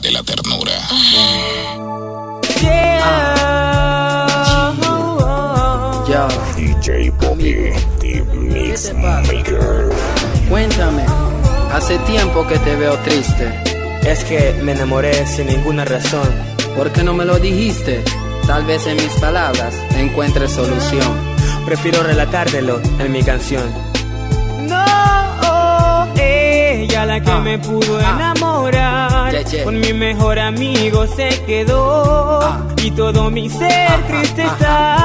de la ternura. Yo, DJ Bobby, the Mix Maker. cuéntame, hace tiempo que te veo triste. Es que me enamoré sin ninguna razón. ¿Por qué no me lo dijiste? Tal vez en mis palabras encuentres solución. Prefiero relatártelo en mi canción. No, ella la que Ah. me pudo Ah. enamorar. Con mi mejor amigo se quedó. Ah. Y todo mi ser triste está.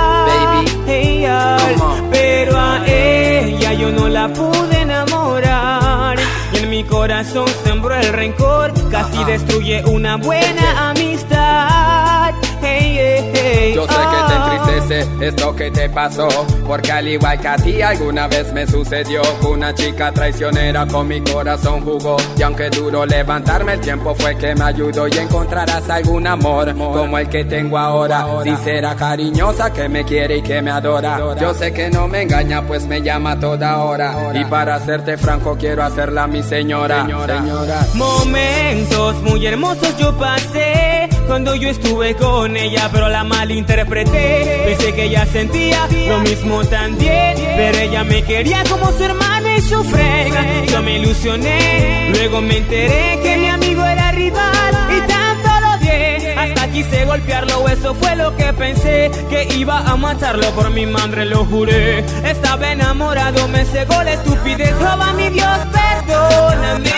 On. Pero a ella yo no la pude enamorar. Y en mi corazón sembró el rencor. Casi destruye una buena amistad. Hey, hey, hey, Yo sé que te esto que te pasó, porque al igual que a ti alguna vez me sucedió, una chica traicionera con mi corazón jugó, y aunque duro levantarme el tiempo fue que me ayudó y encontrarás algún amor como el que tengo ahora, sincera, cariñosa, que me quiere y que me adora. Yo sé que no me engaña, pues me llama toda hora, y para serte franco quiero hacerla mi señora. Señora. Momentos muy hermosos yo pasé cuando yo estuve con ella, pero la malinterpreté. Pensé que ella sentía lo mismo también, pero ella me quería como su hermano y su frega. Yo me ilusioné, luego me enteré que mi amigo era rival y tanto lo odié. Hasta quise golpearlo, eso fue lo que pensé, que iba a matarlo por mi madre, lo juré. Estaba enamorado, me cegó la estupidez, roba mi Dios, perdóname.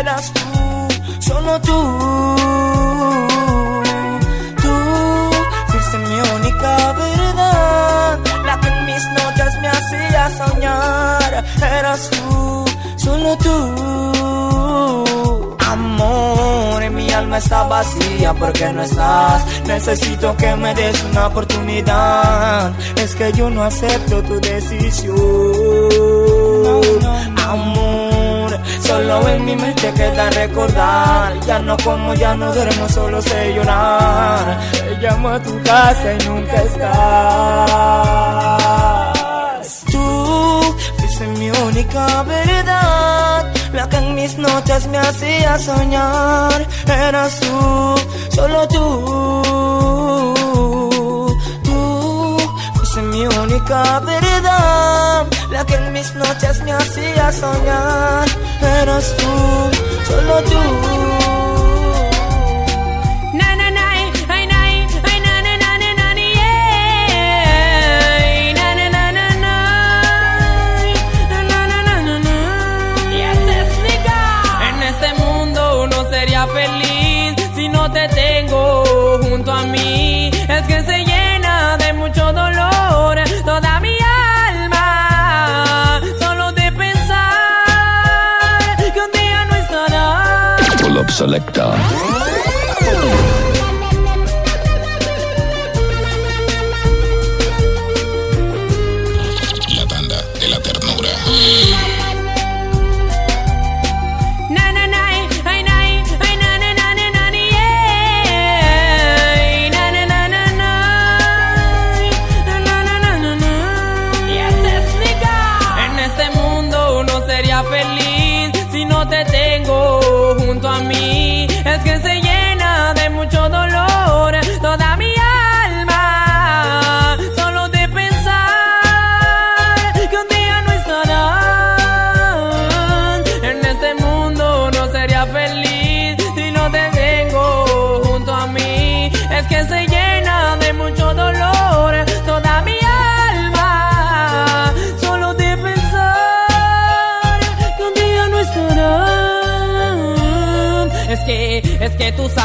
Eras tú, solo tú. Tú fuiste mi única verdad, la que en mis noches me hacía soñar. Eras tú, solo tú. Amor, mi alma está vacía porque no estás. Necesito que me des una oportunidad. Es que yo no acepto tu decisión. Amor, solo en mi mente queda recordar. Ya no como, ya no duermo, solo sé llorar. Te llamo a tu casa y nunca estás. Tú fuiste mi única verdad. La que en mis noches me hacía soñar. Eras tú, solo tú. Tú fuiste mi única verdad. La que en mis noches me hacía soñar. Eras tú, solo tú. Selector.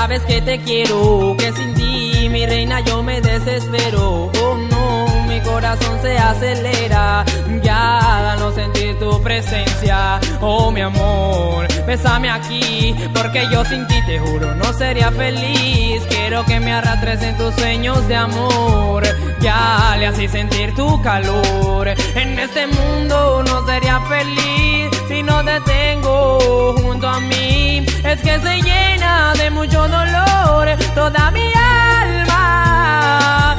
Sabes que te quiero, que sin ti, mi reina, yo me desespero. Oh no, mi corazón se acelera. Ya no sentir tu presencia. Oh mi amor, bésame aquí, porque yo sin ti te juro no sería feliz. Quiero que me arrastres en tus sueños de amor. Ya le así sentir tu calor. En este mundo no sería feliz te tengo junto a mí es que se llena de mucho dolor toda mi alma.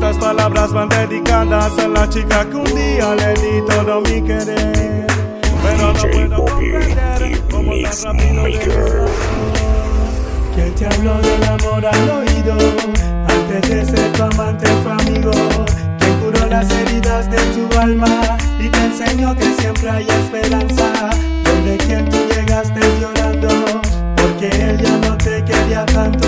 Estas palabras van dedicadas a la chica que un día le di todo mi querer. Pero no puedo Bobby, comprender cómo tan rápido te habló del amor al oído? Antes de ser tu amante fue amigo. ¿Quién curó las heridas de tu alma? Y te enseñó que siempre hay esperanza. Donde quien tú llegaste llorando. Porque él ya no te quería tanto.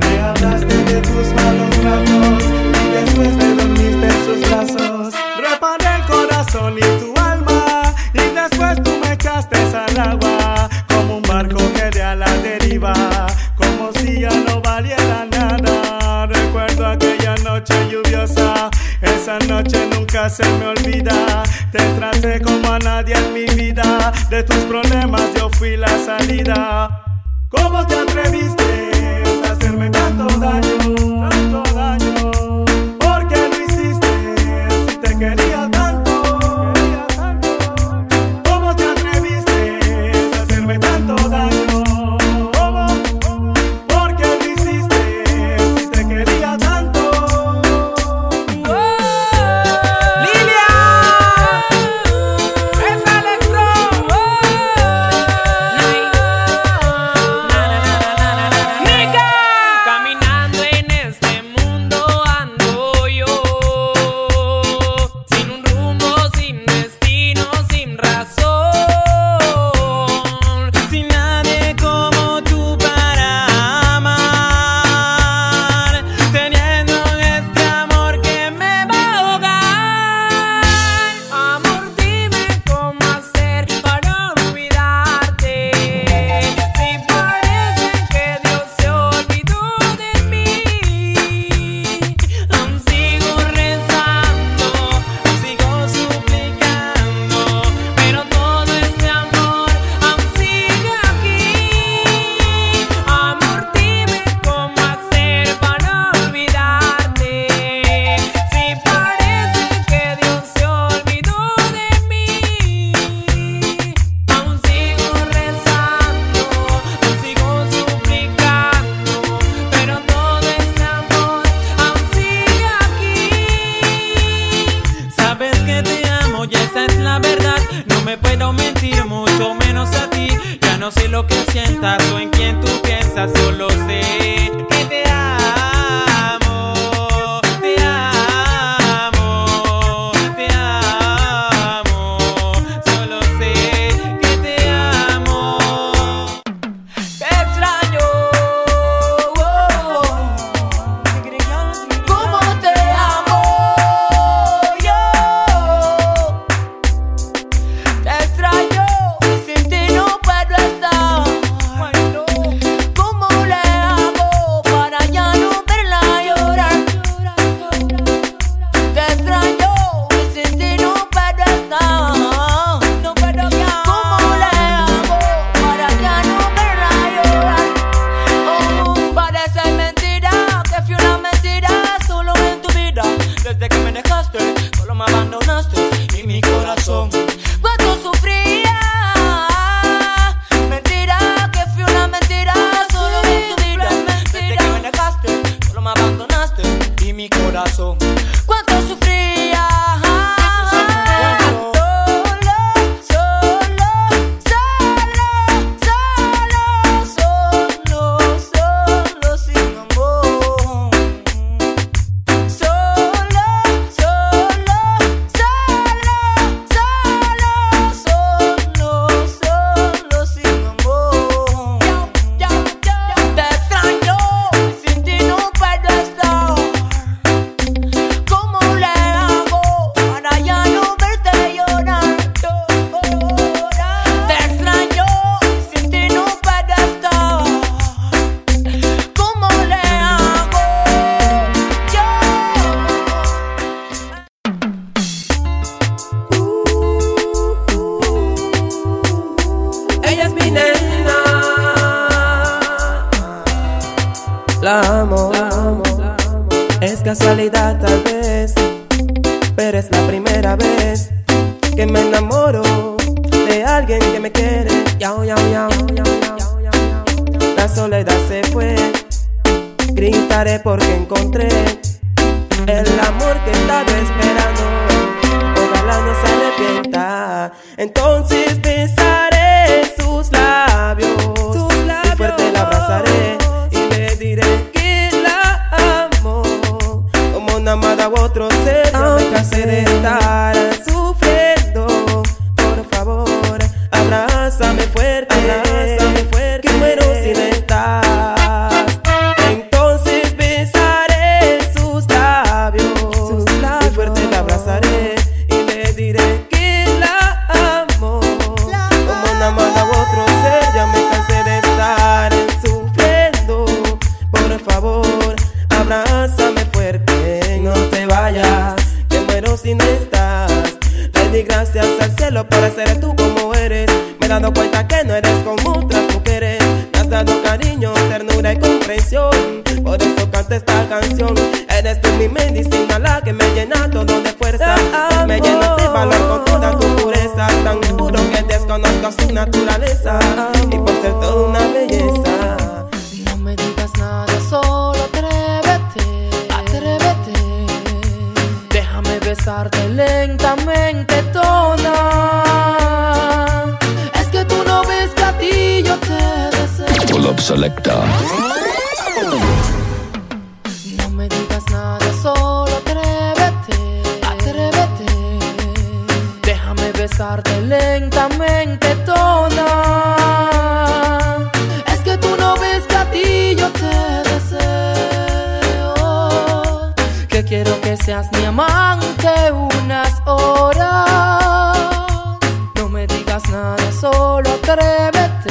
Me hablaste de tus malos ratos después te dormiste en sus brazos. Reparé el corazón y tu alma, y después tú me echaste al agua, como un barco que de a la deriva, como si ya no valiera nada. Recuerdo aquella noche lluviosa, esa noche nunca se me olvida. Te traté como a nadie en mi vida, de tus problemas yo fui la salida. ¿Cómo te atreviste a hacerme tanto daño? Tanto daño. seas mi amante unas horas. No me digas nada, solo atrévete.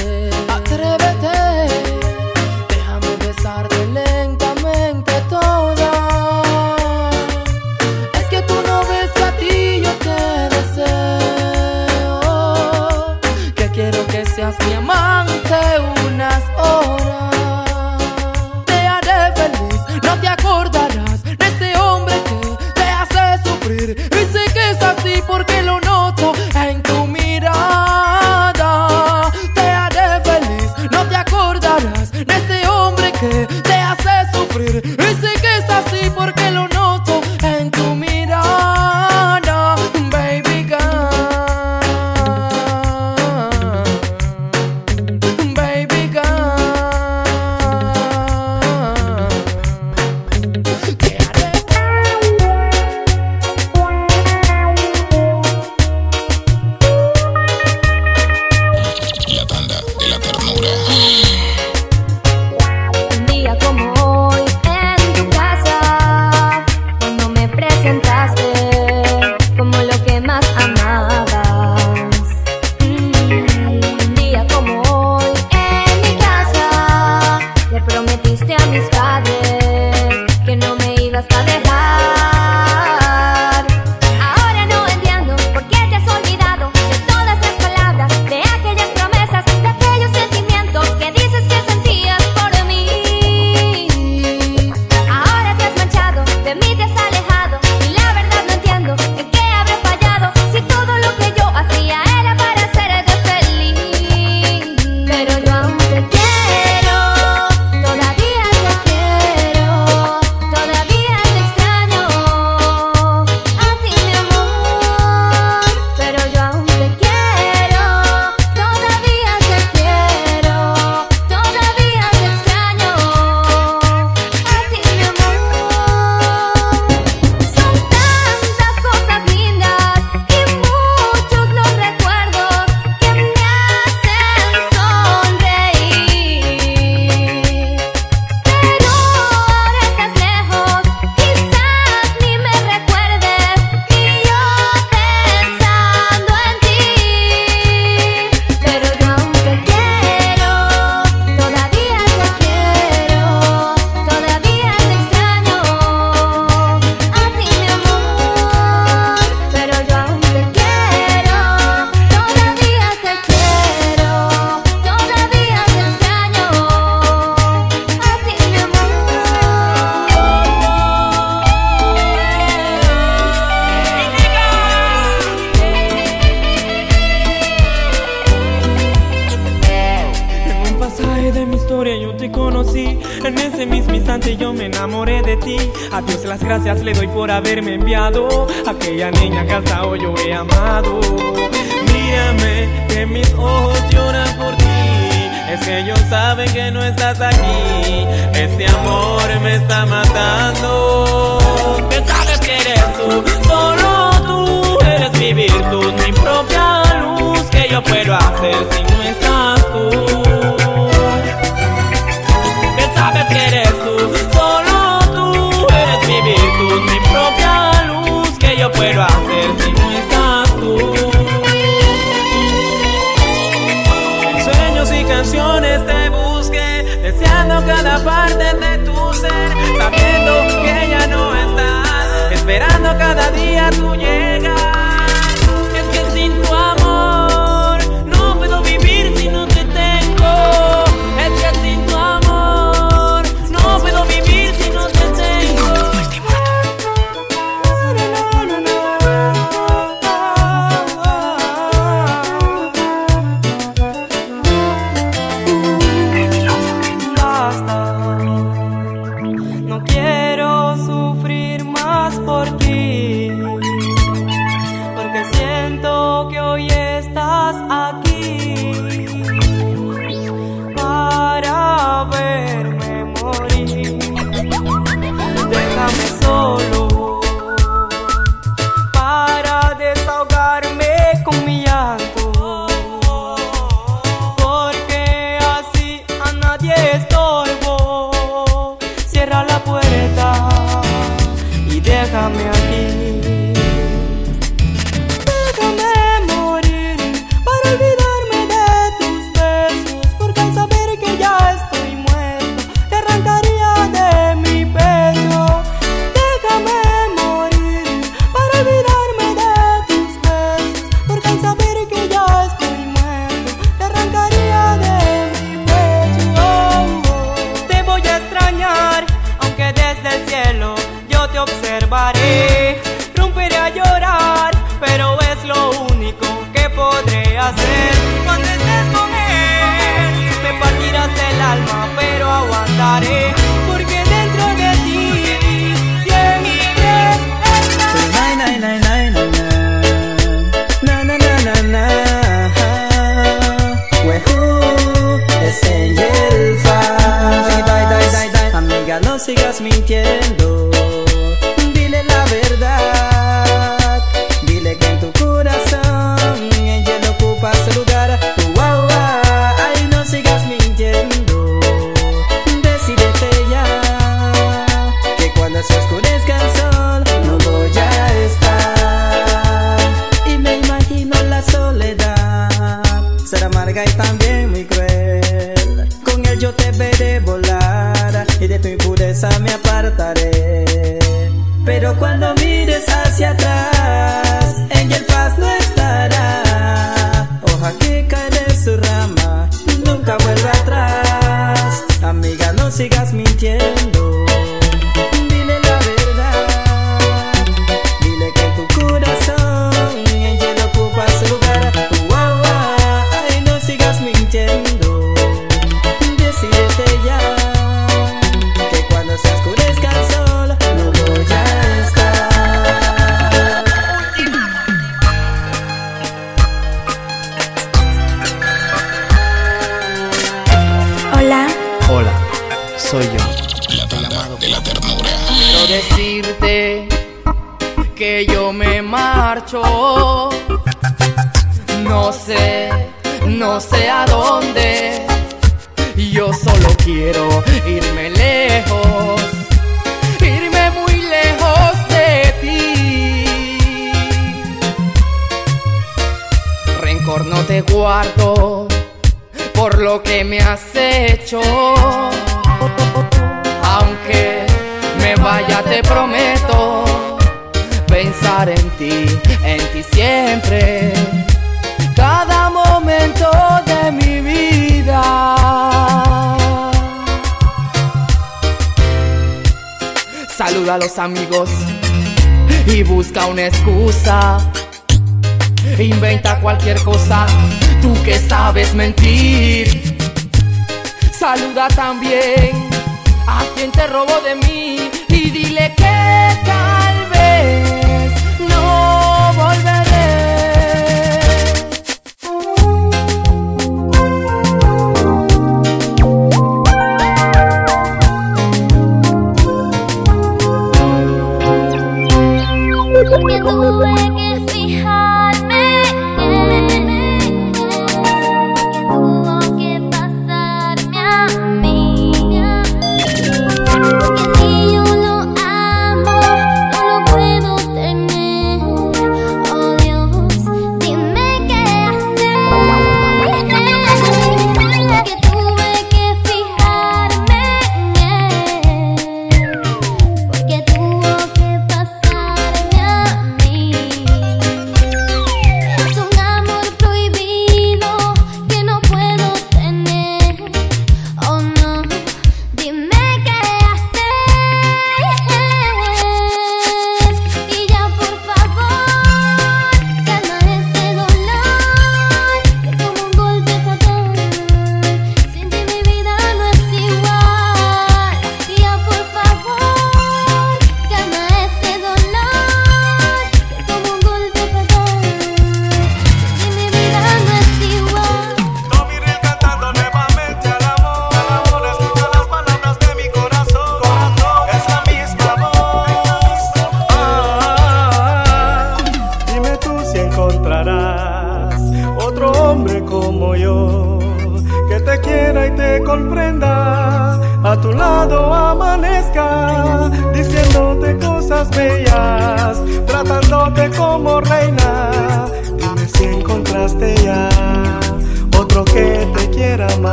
Sufrir más por.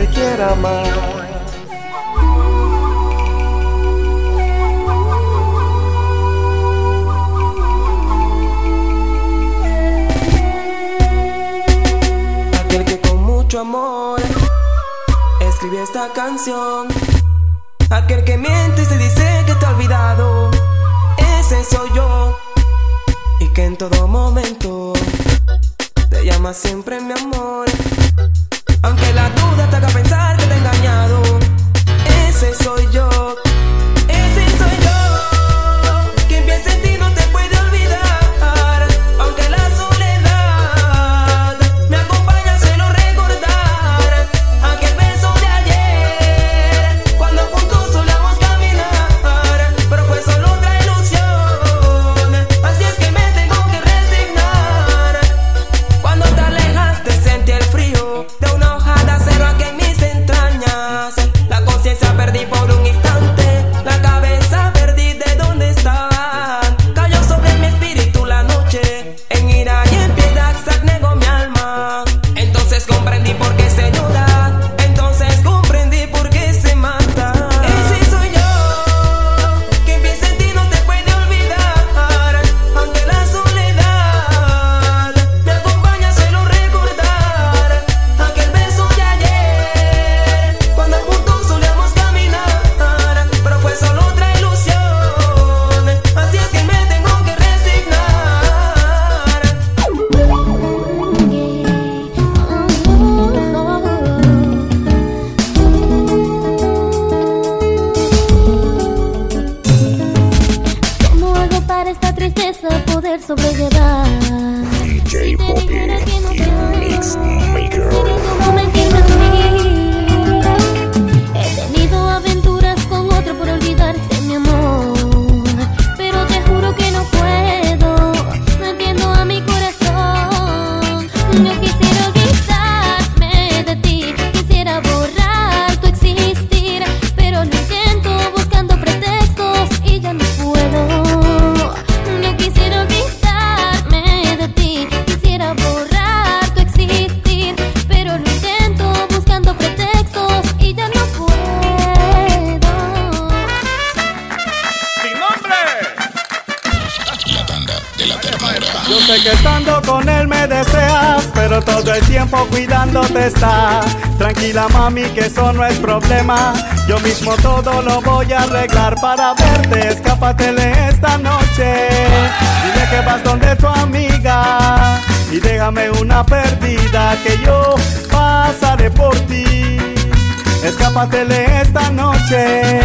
te quiera más. Aquel que con mucho amor escribió esta canción. Aquel que miente y se dice que te ha olvidado. Ese soy yo. Y que en todo momento te llama siempre mi amor. Aunque la duda te haga pensar que te he engañado, ese soy yo. Cuidándote está. Tranquila mami, que eso no es problema. Yo mismo todo lo voy a arreglar para verte. Escápatele esta noche. Dile que vas donde tu amiga. Y déjame una perdida que yo pasaré por ti. Escápatele esta noche.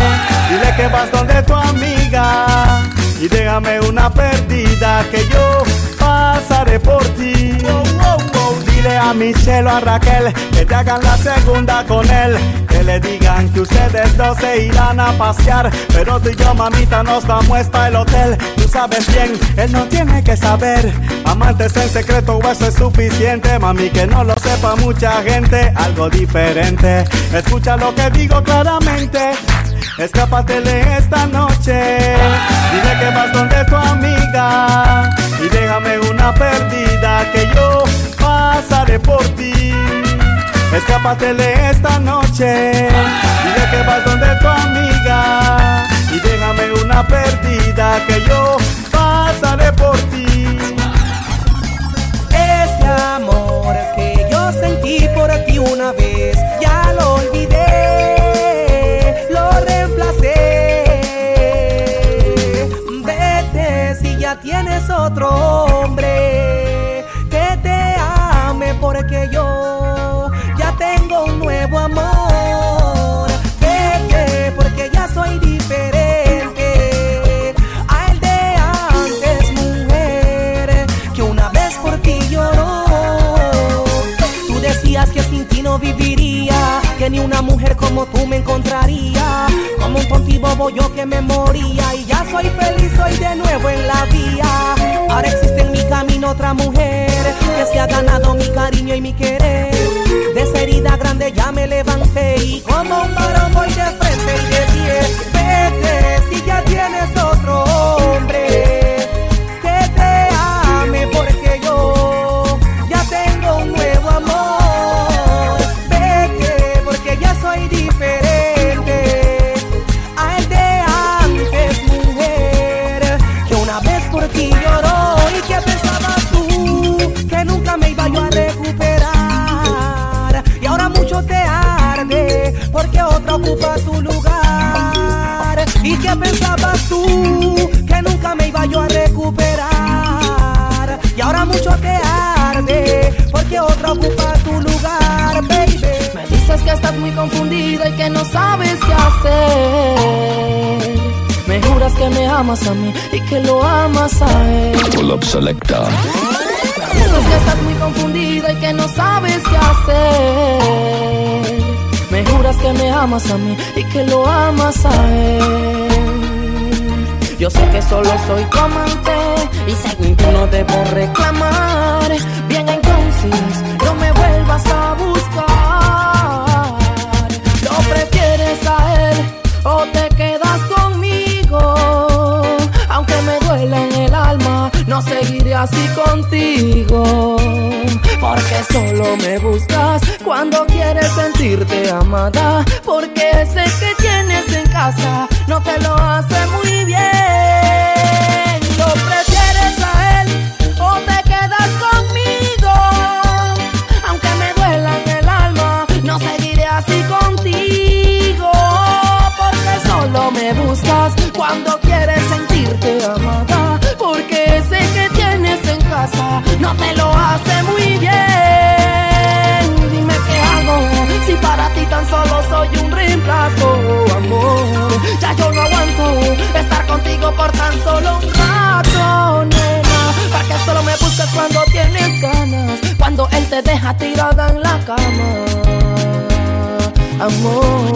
Dile que vas donde tu amiga. Y déjame una perdida que yo pasaré por ti. A Michelle o a Raquel que te hagan la segunda con él. Que le digan que ustedes dos se irán a pasear. Pero tú y yo, mamita, nos vamos para el hotel. Tú sabes bien, él no tiene que saber. Amantes en secreto, o eso es suficiente. Mami, que no lo sepa mucha gente. Algo diferente. Escucha lo que digo claramente. Escápatele esta noche. Dile que vas donde tu amiga. Y déjame una perdida que yo pasaré por ti. Escápatele esta noche. Dile que vas donde tu amiga. Y déjame una perdida que yo pasaré por ti. Ese amor que yo sentí por ti una vez, ya lo olvidé, lo reemplacé. Vete si ya tienes otro hombre que te ame porque yo que ni una mujer como tú me encontraría. Como un tonto y bobo yo que me moría y ya soy feliz, soy de nuevo en la vía. Ahora existe en mi camino otra mujer que se ha ganado mi cariño y mi querer. De esa herida grande ya que nunca me iba yo a recuperar. Y ahora mucho te arde porque otra ocupa tu lugar, baby. Me dices que estás muy confundida y que no sabes qué hacer. Me juras que me amas a mí y que lo amas a él. Pull up selector. Dices que estás muy confundida y que no sabes qué hacer. Me juras que me amas a mí y que lo amas a él. Yo sé que solo soy tu amante y según tú no debo reclamar. Bien entonces, no me vuelvas a buscar. ¿Lo prefieres a él o te quedas conmigo? Aunque me duela en el alma, no seguiré así contigo. Porque solo me buscas cuando quieres sentirte amada. Porque ese que tienes en casa no te lo hace muy bien. ¿Lo prefieres a él o te quedas conmigo? Aunque me duela en el alma, no seguiré así contigo. Porque solo me buscas cuando quieres sentirte amada. Porque ese que tienes en casa no te lo hace muy bien. tan solo un rato, nena. Para que solo me busques cuando tienes ganas, cuando él te deja tirada en la cama, amor.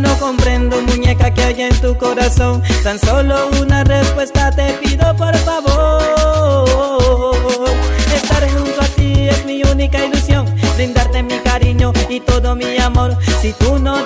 no comprendo, muñeca, que hay en tu corazón. Tan solo una respuesta te pido, por favor. Estar junto a ti es mi única ilusión. Brindarte mi cariño y todo mi amor. Si tú no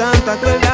tanta crueldad.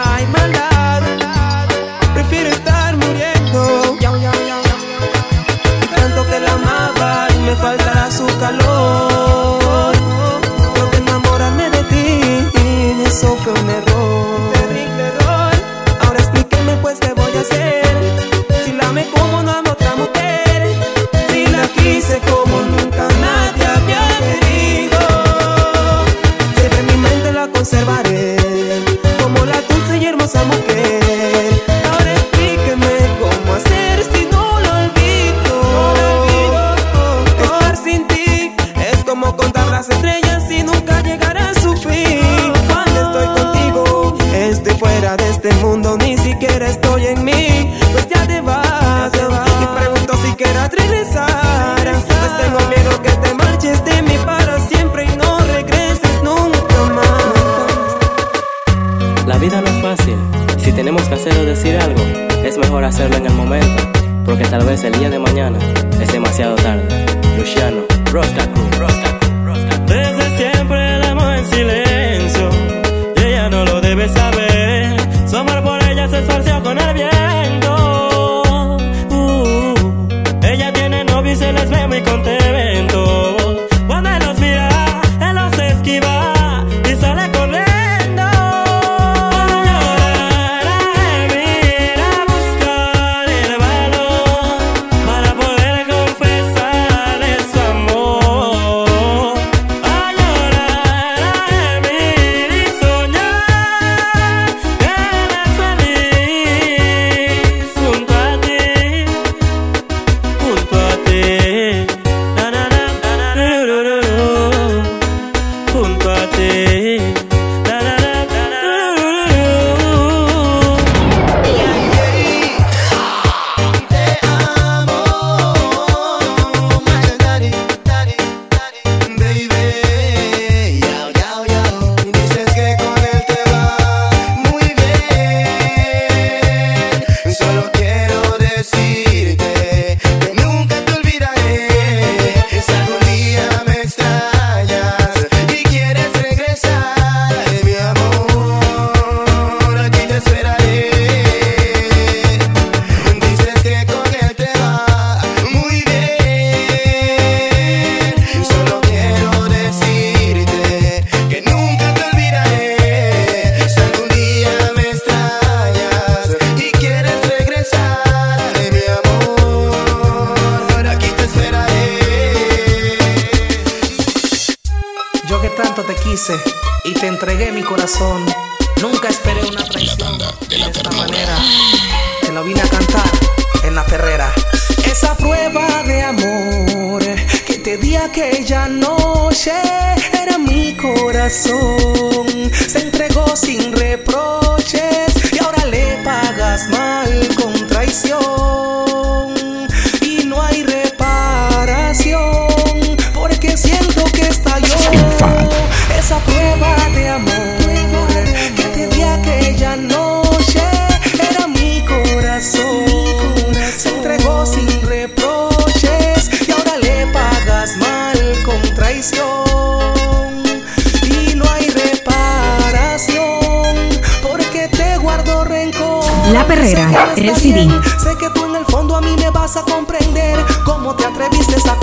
Sé que tú en el fondo a mí me vas a comprender. Cómo te atreviste a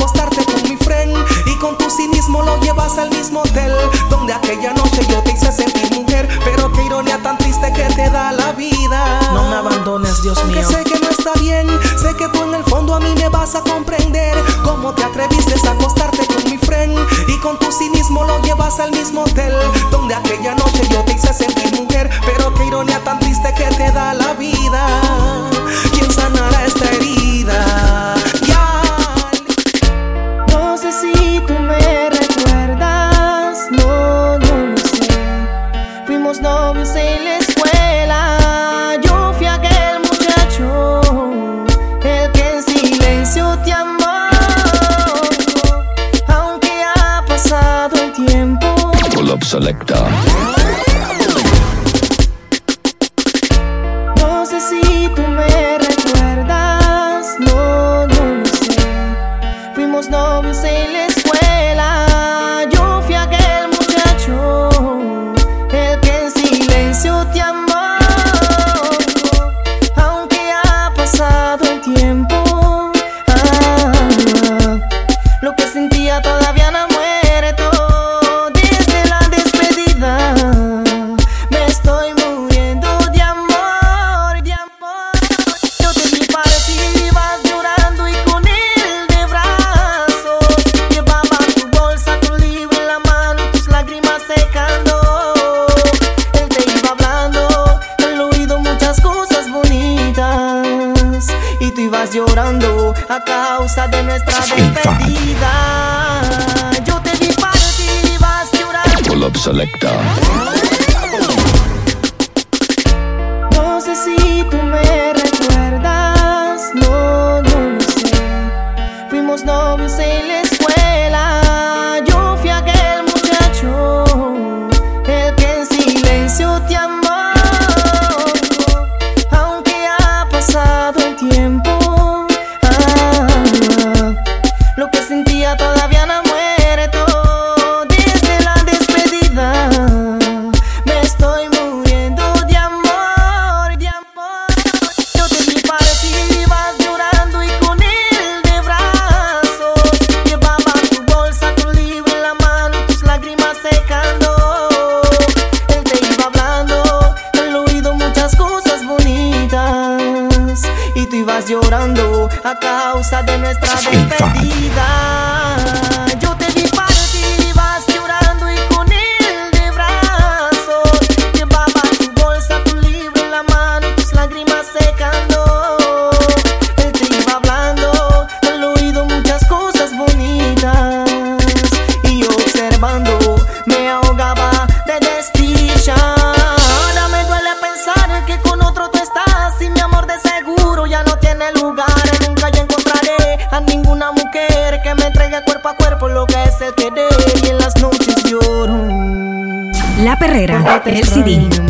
los novios en la escuela. Yo fui aquel muchacho, el que en silencio te amó. Aunque ha pasado el tiempo. Pull selecta. el CD.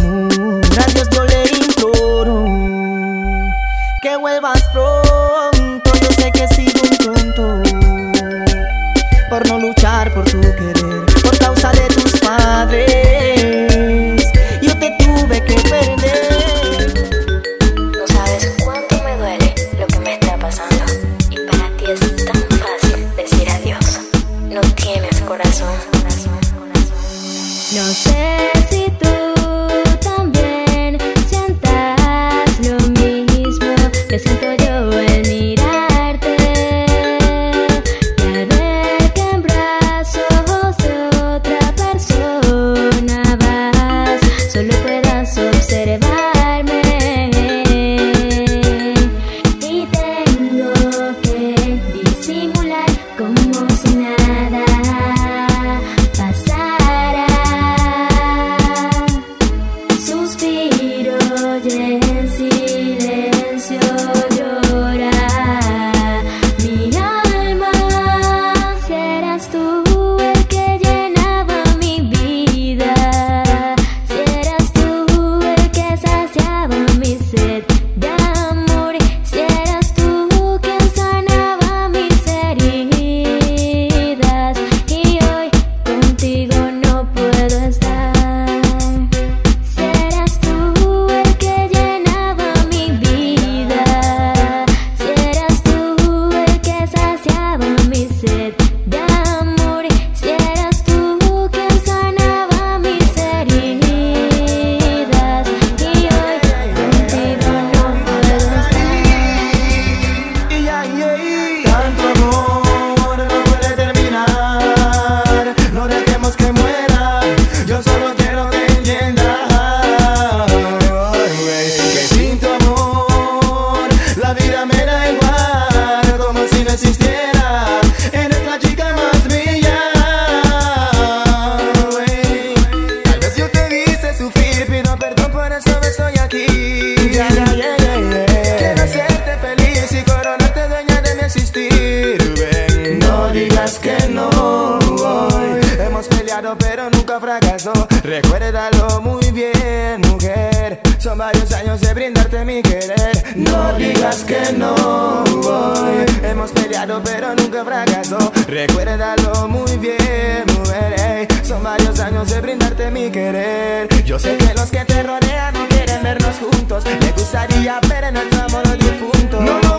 digas que no voy. Hemos peleado pero nunca fracasó. Recuérdalo muy bien, mujer. Son varios años de brindarte mi querer. Yo sé que los que te rodean no quieren vernos juntos. Me gustaría ver en nuestro amor los difuntos. No, no,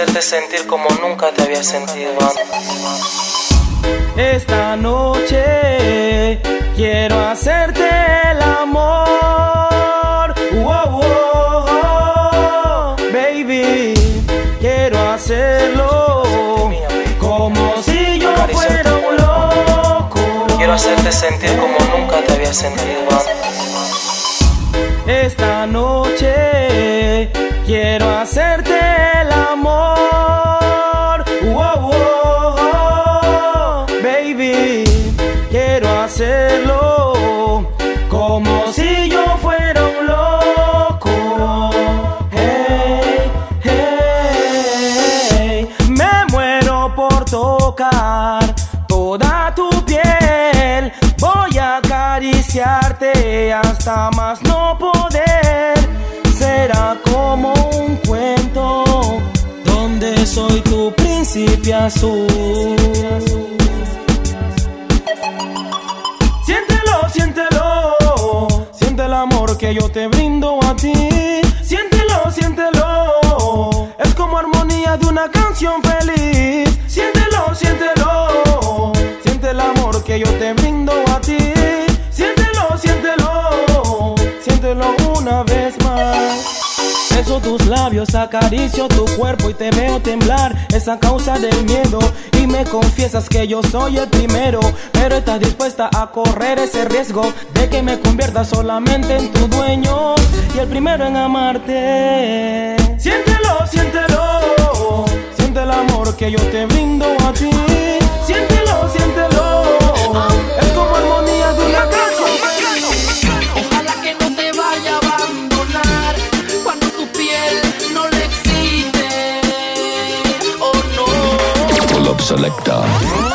hacerte sentir como nunca te había sentido antes. Esta noche quiero hacerte el amor. Wow, wow, baby, quiero hacerlo como si yo fuera un loco. Quiero hacerte sentir como nunca te había sentido antes. Esta noche quiero hacerte hasta más no poder. Será como un cuento donde soy tu príncipe azul. Siéntelo, siéntelo, siente el amor que yo te brindo a ti. Siéntelo, siéntelo, es como armonía de una canción feliz. Siéntelo, siéntelo, siente el amor que yo te brindo a ti. una vez más. Beso tus labios, acaricio tu cuerpo y te veo temblar. Esa causa del miedo y me confiesas que yo soy el primero. Pero estás dispuesta a correr ese riesgo de que me convierta solamente en tu dueño y el primero en amarte. Siéntelo, siéntelo. Siente el amor que yo te brindo a ti. Siéntelo, siéntelo. Es como armonía de una casa. Club Selector.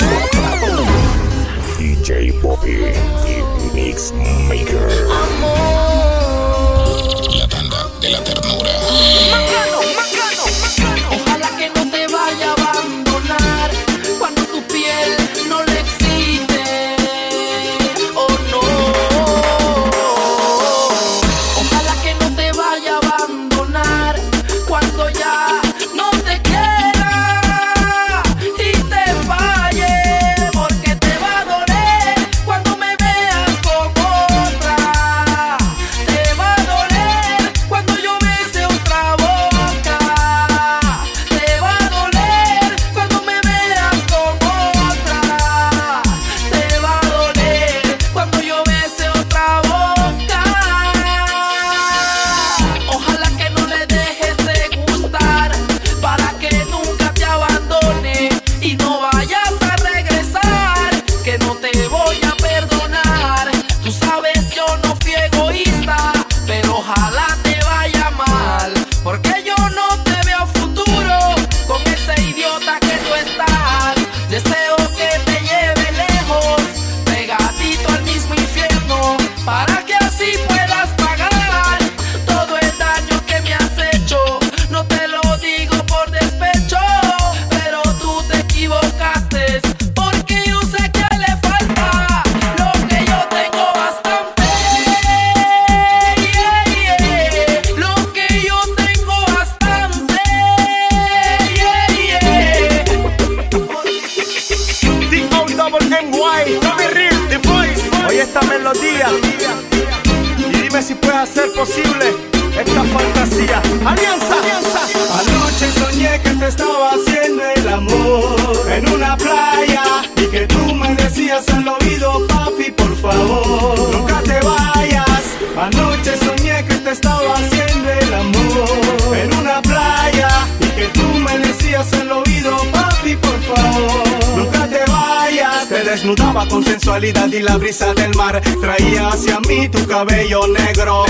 desnudaba con sensualidad y la brisa del mar traía hacia mí tu cabello negro.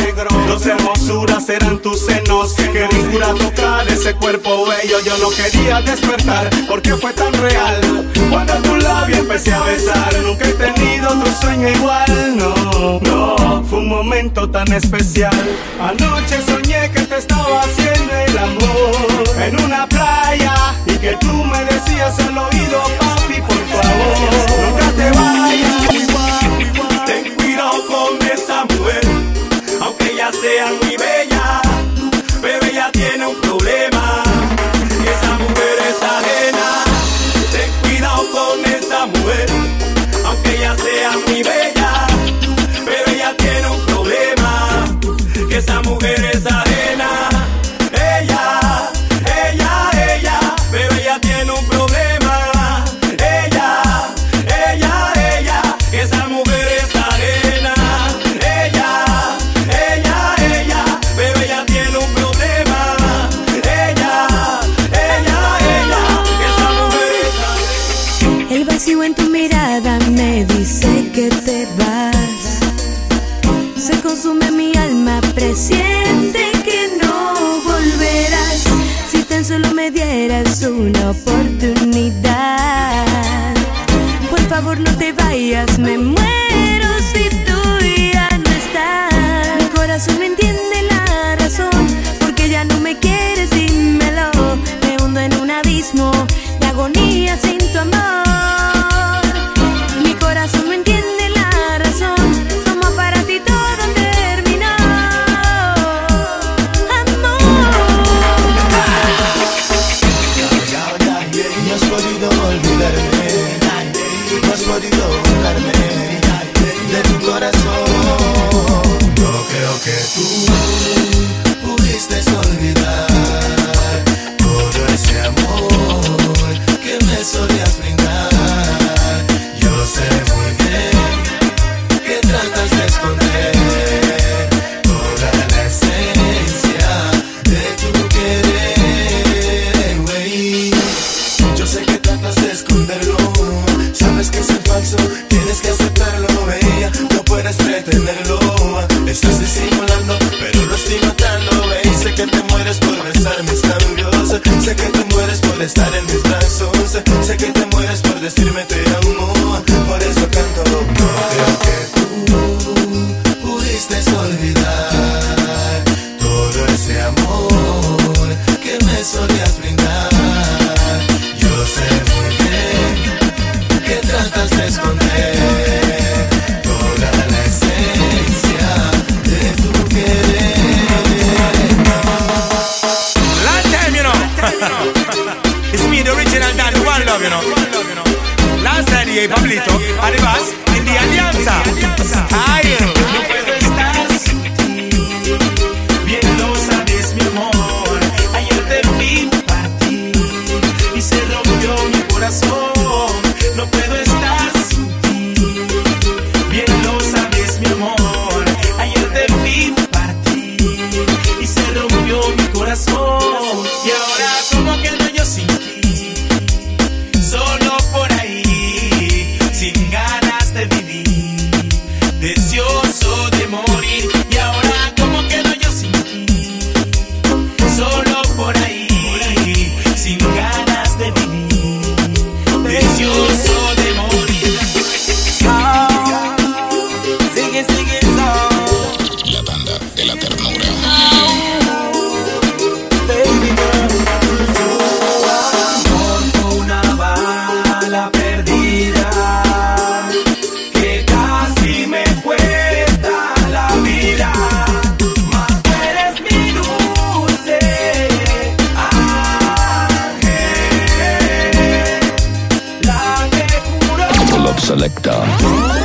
Dos hermosuras eran tus senos, que ninguna tocar ese cuerpo bello. Yo no quería despertar porque fue tan real. Cuando tu labio empecé a besar, nunca he tenido otro sueño igual, no, no. Fue un momento tan especial. Anoche soñé que te estaba haciendo el amor en una playa y que tú me decías al oído, papi, por favor, nunca te vayas. Ten cuidado con esa mujer, aunque ya sea días me selector.